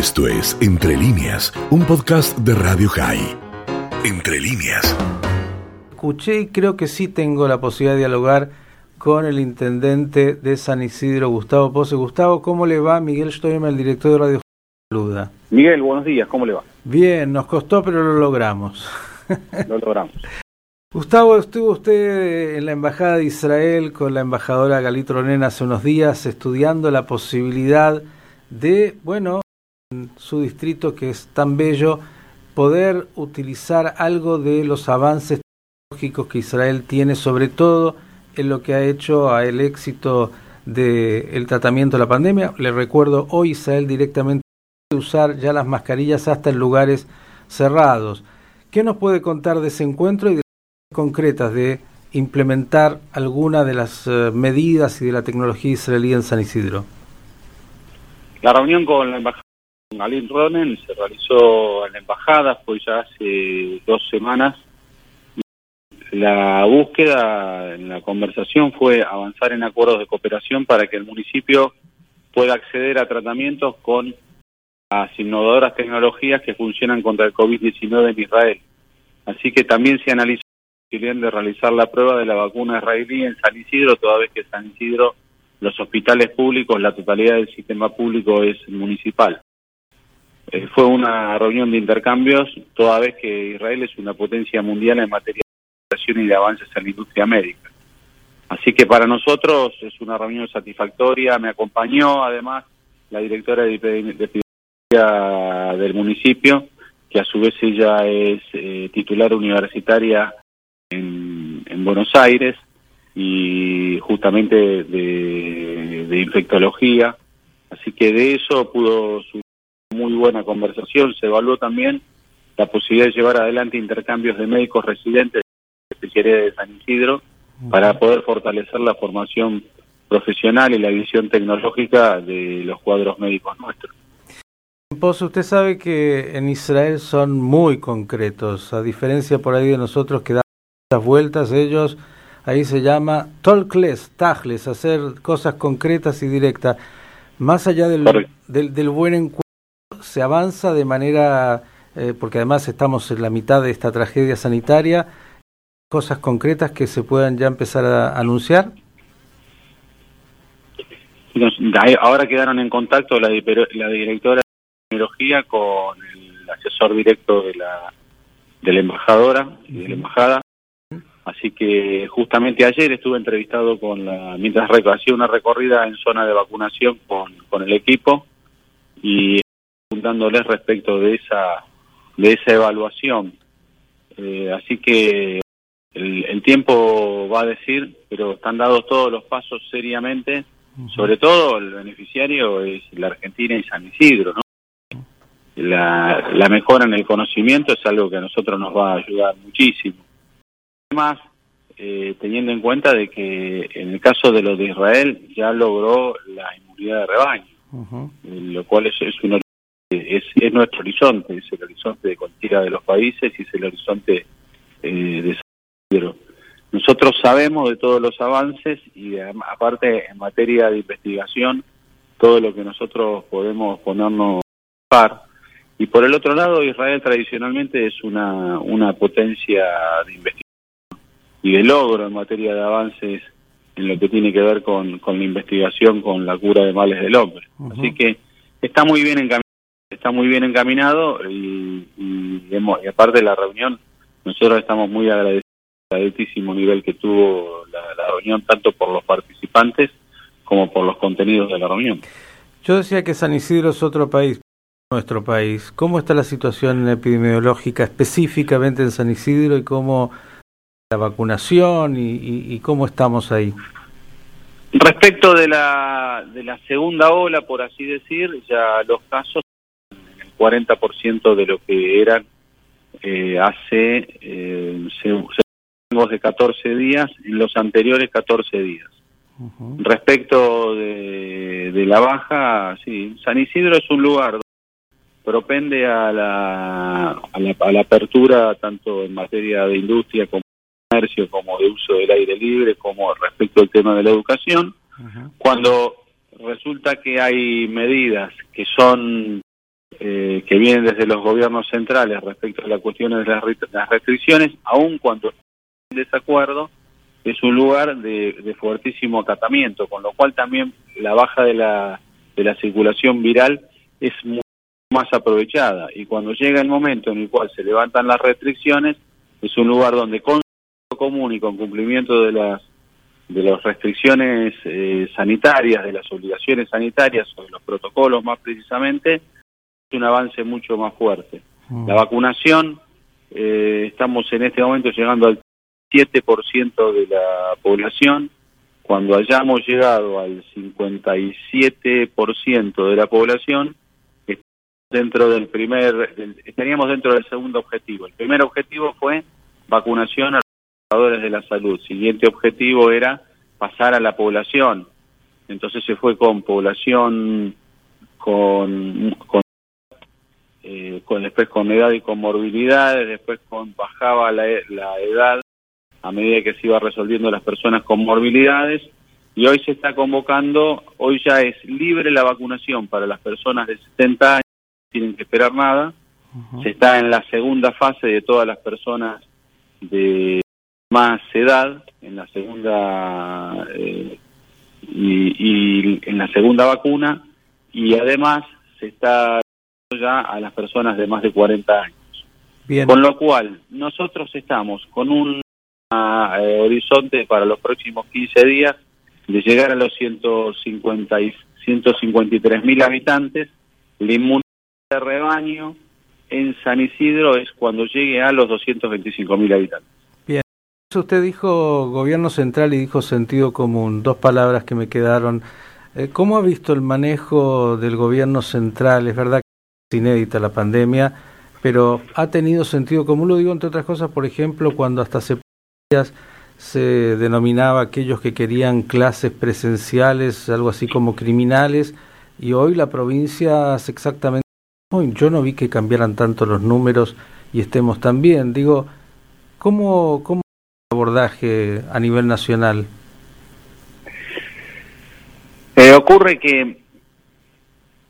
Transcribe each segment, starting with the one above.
Esto es Entre líneas, un podcast de Radio High. Entre líneas. Escuché y creo que sí tengo la posibilidad de dialogar con el intendente de San Isidro, Gustavo Pose. Gustavo, ¿cómo le va? Miguel Stoyma, el director de Radio Saluda. Miguel, buenos días, ¿cómo le va? Bien, nos costó, pero lo logramos. Lo logramos. Gustavo, estuvo usted en la Embajada de Israel con la embajadora Galitro Nen hace unos días estudiando la posibilidad de, bueno, en su distrito que es tan bello, poder utilizar algo de los avances tecnológicos que Israel tiene, sobre todo en lo que ha hecho a el éxito del tratamiento de la pandemia. Le recuerdo, hoy Israel directamente puede usar ya las mascarillas hasta en lugares cerrados. ¿Qué nos puede contar de ese encuentro y de concretas de implementar alguna de las eh, medidas y de la tecnología israelí en San Isidro? La reunión con la embajada Alin Ronen se realizó en la embajada, fue ya hace dos semanas. La búsqueda en la conversación fue avanzar en acuerdos de cooperación para que el municipio pueda acceder a tratamientos con las innovadoras tecnologías que funcionan contra el COVID-19 en Israel. Así que también se analizó de realizar la prueba de la vacuna israelí en San Isidro, toda vez que San Isidro, los hospitales públicos, la totalidad del sistema público es municipal. Eh, fue una reunión de intercambios, toda vez que Israel es una potencia mundial en materia de educación y de avances en la industria médica. Así que para nosotros es una reunión satisfactoria, me acompañó además la directora de epidemiología del municipio, que a su vez ella es eh, titular universitaria en, en, Buenos Aires y justamente de, de, infectología. Así que de eso pudo muy buena conversación. Se evaluó también la posibilidad de llevar adelante intercambios de médicos residentes de especialidad de San Isidro para poder fortalecer la formación profesional y la visión tecnológica de los cuadros médicos nuestros. Pozo, usted sabe que en Israel son muy concretos, a diferencia por ahí de nosotros que las vueltas, ellos ahí se llama talkless, tajles, hacer cosas concretas y directas. Más allá del, del, del, buen encuentro, se avanza de manera, eh, porque además estamos en la mitad de esta tragedia sanitaria, cosas concretas que se puedan ya empezar a anunciar. Ahora quedaron en contacto la, la directora de tecnología con el asesor directo de la, de la embajadora y de la embajada Así que justamente ayer estuve entrevistado con la, mientras hacía una recorrida en zona de vacunación con, con el equipo y preguntándoles respecto de esa, de esa evaluación. Eh, así que el, el, tiempo va a decir, pero están dados todos los pasos seriamente. Sobre todo el beneficiario es la Argentina y San Isidro, ¿no? La, la mejora en el conocimiento es algo que a nosotros nos va a ayudar muchísimo. Además, eh, teniendo en cuenta de que en el caso de lo de Israel ya logró la inmunidad de rebaño, eh, lo cual es, es, un, es, es, nuestro horizonte, es el horizonte de cualquiera de los países y es el horizonte eh, de San Nosotros sabemos de todos los avances y aparte en materia de investigación, todo lo que nosotros podemos ponernos par. Y por el otro lado, Israel tradicionalmente es una, una potencia de investigación y de logro en materia de avances en lo que tiene que ver con, con la investigación con la cura de males del hombre. Uh -huh. Así que está muy bien encaminado, está muy bien encaminado y, y, hemos, y, aparte de la reunión, nosotros estamos muy agradecidos al altísimo nivel que tuvo la, la reunión, tanto por los participantes como por los contenidos de la reunión. Yo decía que San Isidro es otro país, nuestro país. ¿Cómo está la situación epidemiológica específicamente en San Isidro y cómo la vacunación y, y, y, cómo estamos ahí? Respecto de la, de la segunda ola, por así decir, ya los casos 40% de lo que eran eh, hace eh, de 14 días, en los anteriores 14 días. Uh -huh. Respecto de, de, la baja, sí, San Isidro es un lugar propende a la, a la, a la apertura tanto en materia de industria como comercio, como de uso del aire libre, como respecto al tema de la educación, uh -huh. cuando resulta que hay medidas que son eh, que vienen desde los gobiernos centrales respecto a las cuestiones de las, restricciones, aun cuando en desacuerdo, es un lugar de, de, fuertísimo acatamiento, con lo cual también la baja de la, de la circulación viral es mucho más aprovechada. Y cuando llega el momento en el cual se levantan las restricciones, es un lugar donde con común y con cumplimiento de las de las restricciones eh, sanitarias, de las obligaciones sanitarias o de los protocolos más precisamente, un avance mucho más fuerte. Mm. La vacunación, eh, estamos en este momento llegando al 7% de la población, cuando hayamos llegado al 57% de la población, dentro del primer, estaríamos dentro del segundo objetivo. El primer objetivo fue vacunación a los trabajadores de la salud. El siguiente objetivo era pasar a la población. Entonces se fue con población con, con, eh, con después con edad y con morbilidades, después con bajaba la, la edad a medida que se iba resolviendo las personas con morbilidades y hoy se está convocando, hoy ya es libre la vacunación para las personas de 70 años, no tienen que esperar nada, se está en la segunda fase de todas las personas de más edad, en la segunda eh, y, en la segunda vacuna y además se está ya a las personas de más de 40 años. Con lo cual, nosotros estamos con un eh, horizonte para los próximos 15 días de llegar a los 150 y 153 mil habitantes. La inmunidad de rebaño en San Isidro es cuando llegue a los 225 mil habitantes. Bien, usted dijo gobierno central y dijo sentido común, dos palabras que me quedaron. Eh, ¿Cómo ha visto el manejo del gobierno central? Es verdad inédita la pandemia, pero ha tenido sentido común, lo digo entre otras cosas, por ejemplo, cuando hasta se se denominaba aquellos que querían clases presenciales, algo así como criminales, y hoy la provincia hace exactamente... Yo no vi que cambiaran tanto los números y estemos tan bien. Digo, ¿cómo, cómo el abordaje a nivel nacional? Eh, ocurre que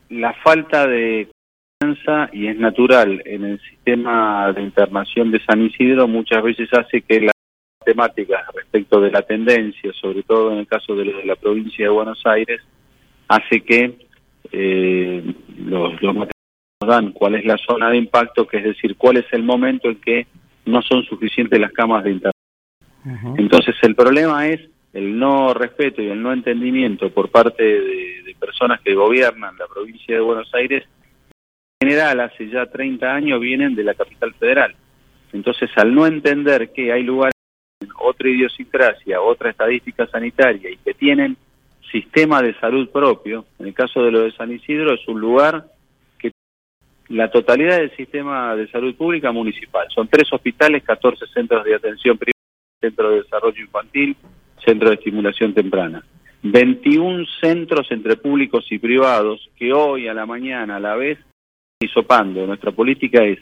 la falta de y es natural, en el sistema de internación de San Isidro muchas veces hace que la temáticas respecto de la tendencia, sobre todo en el caso de, de la provincia de Buenos Aires, hace que eh, los, los materiales nos dan cuál es la zona de impacto, que es decir, cuál es el momento en que no son suficientes las camas de internet. Entonces el problema es el no respeto y el no entendimiento por parte de, de, personas que gobiernan la provincia de Buenos Aires, general hace ya 30 años vienen de la capital federal. Entonces al no entender que hay lugares otra idiosincrasia, otra estadística sanitaria y que tienen sistema de salud propio, en el caso de lo de San Isidro es un lugar que la totalidad del sistema de salud pública municipal, son tres hospitales, 14 centros de atención privada, centro de desarrollo infantil, centro de estimulación temprana. 21 centros entre públicos y privados que hoy a la mañana a la vez disopando. Nuestra política es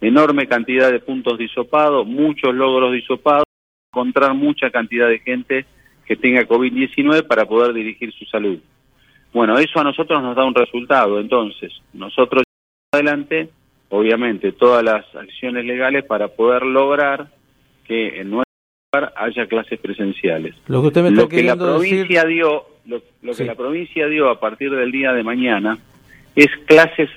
enorme cantidad de puntos disopados, muchos logros disopados encontrar mucha cantidad de gente que tenga COVID-19 para poder dirigir su salud. Bueno, eso a nosotros nos da un resultado, entonces nosotros adelante, obviamente, todas las acciones legales para poder lograr que en nuestro lugar haya clases presenciales. Lo que usted me está lo que la provincia dio, lo, que la provincia dio a partir del día de mañana es clases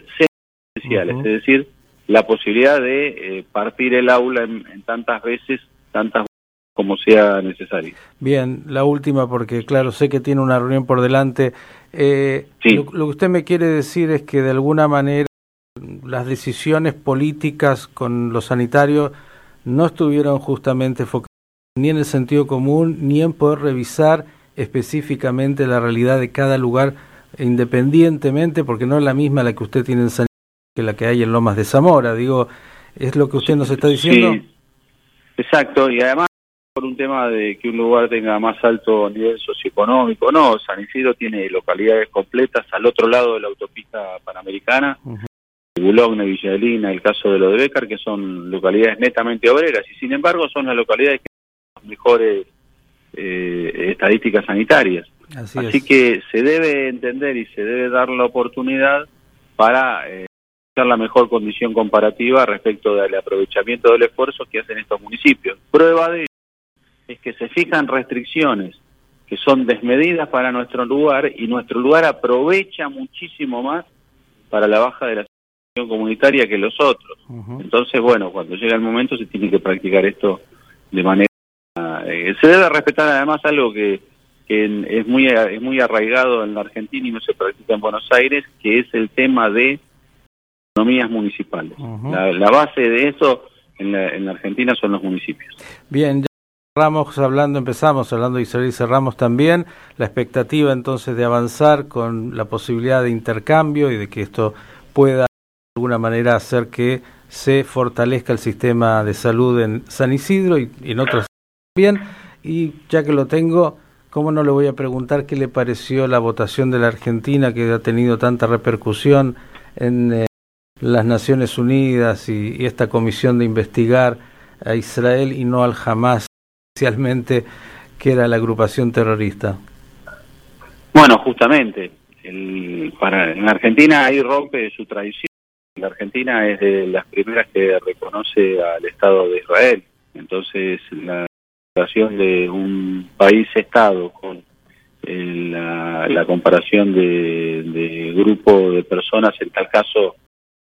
presenciales, es decir, la posibilidad de eh, partir el aula en, en tantas veces, tantas como sea necesario. Bien, la última, porque claro, sé que tiene una reunión por delante. Eh, lo, que usted me quiere decir es que de alguna manera las decisiones políticas con los sanitarios no estuvieron justamente enfocadas ni en el sentido común, ni en poder revisar específicamente la realidad de cada lugar independientemente, porque no es la misma la que usted tiene en San que la que hay en Lomas de Zamora. Digo, ¿es lo que usted nos está diciendo? Sí, exacto, y además por un tema de que un lugar tenga más alto nivel socioeconómico. No, San Isidro tiene localidades completas al otro lado de la autopista panamericana, uh -huh. Villa el caso de lo de Becar, que son localidades netamente obreras, y sin embargo son las localidades que tienen las mejores eh, estadísticas sanitarias. Así, que se debe entender y se debe dar la oportunidad para... Eh, la mejor condición comparativa respecto del aprovechamiento del esfuerzo que hacen estos municipios. Prueba de ello es que se fijan restricciones que son desmedidas para nuestro lugar y nuestro lugar aprovecha muchísimo más para la baja de la situación comunitaria que los otros. Entonces, bueno, cuando llega el momento se tiene que practicar esto de manera... Eh, se debe respetar además algo que, que es, muy, es muy arraigado en la Argentina y no se practica en Buenos Aires, que es el tema de economías municipales. la, base de eso en la, en la Argentina son los municipios. Bien, ya cerramos hablando, empezamos hablando de Israel y cerramos también la expectativa entonces de avanzar con la posibilidad de intercambio y de que esto pueda de alguna manera hacer que se fortalezca el sistema de salud en San Isidro y, en otros también. Y ya que lo tengo, ¿cómo no le voy a preguntar qué le pareció la votación de la Argentina que ha tenido tanta repercusión en... Eh, las Naciones Unidas y, esta comisión de investigar a Israel y no al Hamas, especialmente que era la agrupación terrorista? Bueno, justamente, el, en Argentina ahí rompe su tradición. La Argentina es de las primeras que reconoce al Estado de Israel. Entonces, la comparación de un país-estado con eh, la, la, comparación de, de grupo de personas, en tal caso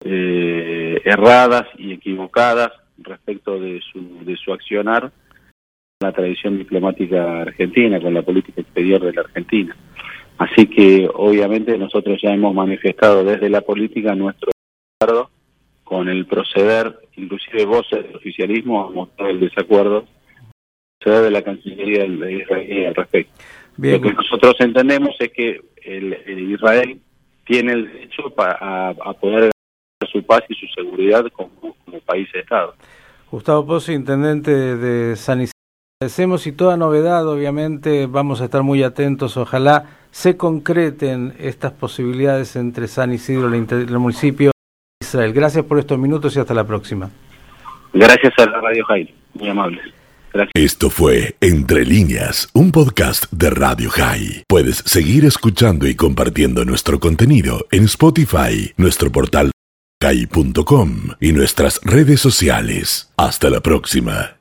eh, erradas y equivocadas respecto de su, de su accionar la tradición diplomática argentina, con la política exterior de la Argentina. Así que obviamente nosotros ya hemos manifestado desde la política nuestro acuerdo con el proceder, inclusive voces del oficialismo han mostrado el desacuerdo de la Cancillería de Israel al respecto. Lo que nosotros entendemos es que el, Israel tiene el derecho a, a poder su paz y su seguridad como, país-estado. Gustavo Pozzi, intendente de San Isidro. Agradecemos y toda novedad, obviamente, vamos a estar muy atentos. Ojalá se concreten estas posibilidades entre San Isidro y el municipio de Israel. Gracias por estos minutos y hasta la próxima. Gracias a la Radio High, muy amable. Gracias. Esto fue Entre líneas, un podcast de Radio High. Puedes seguir escuchando y compartiendo nuestro contenido en Spotify, nuestro portal kai.com y nuestras redes sociales. Hasta la próxima.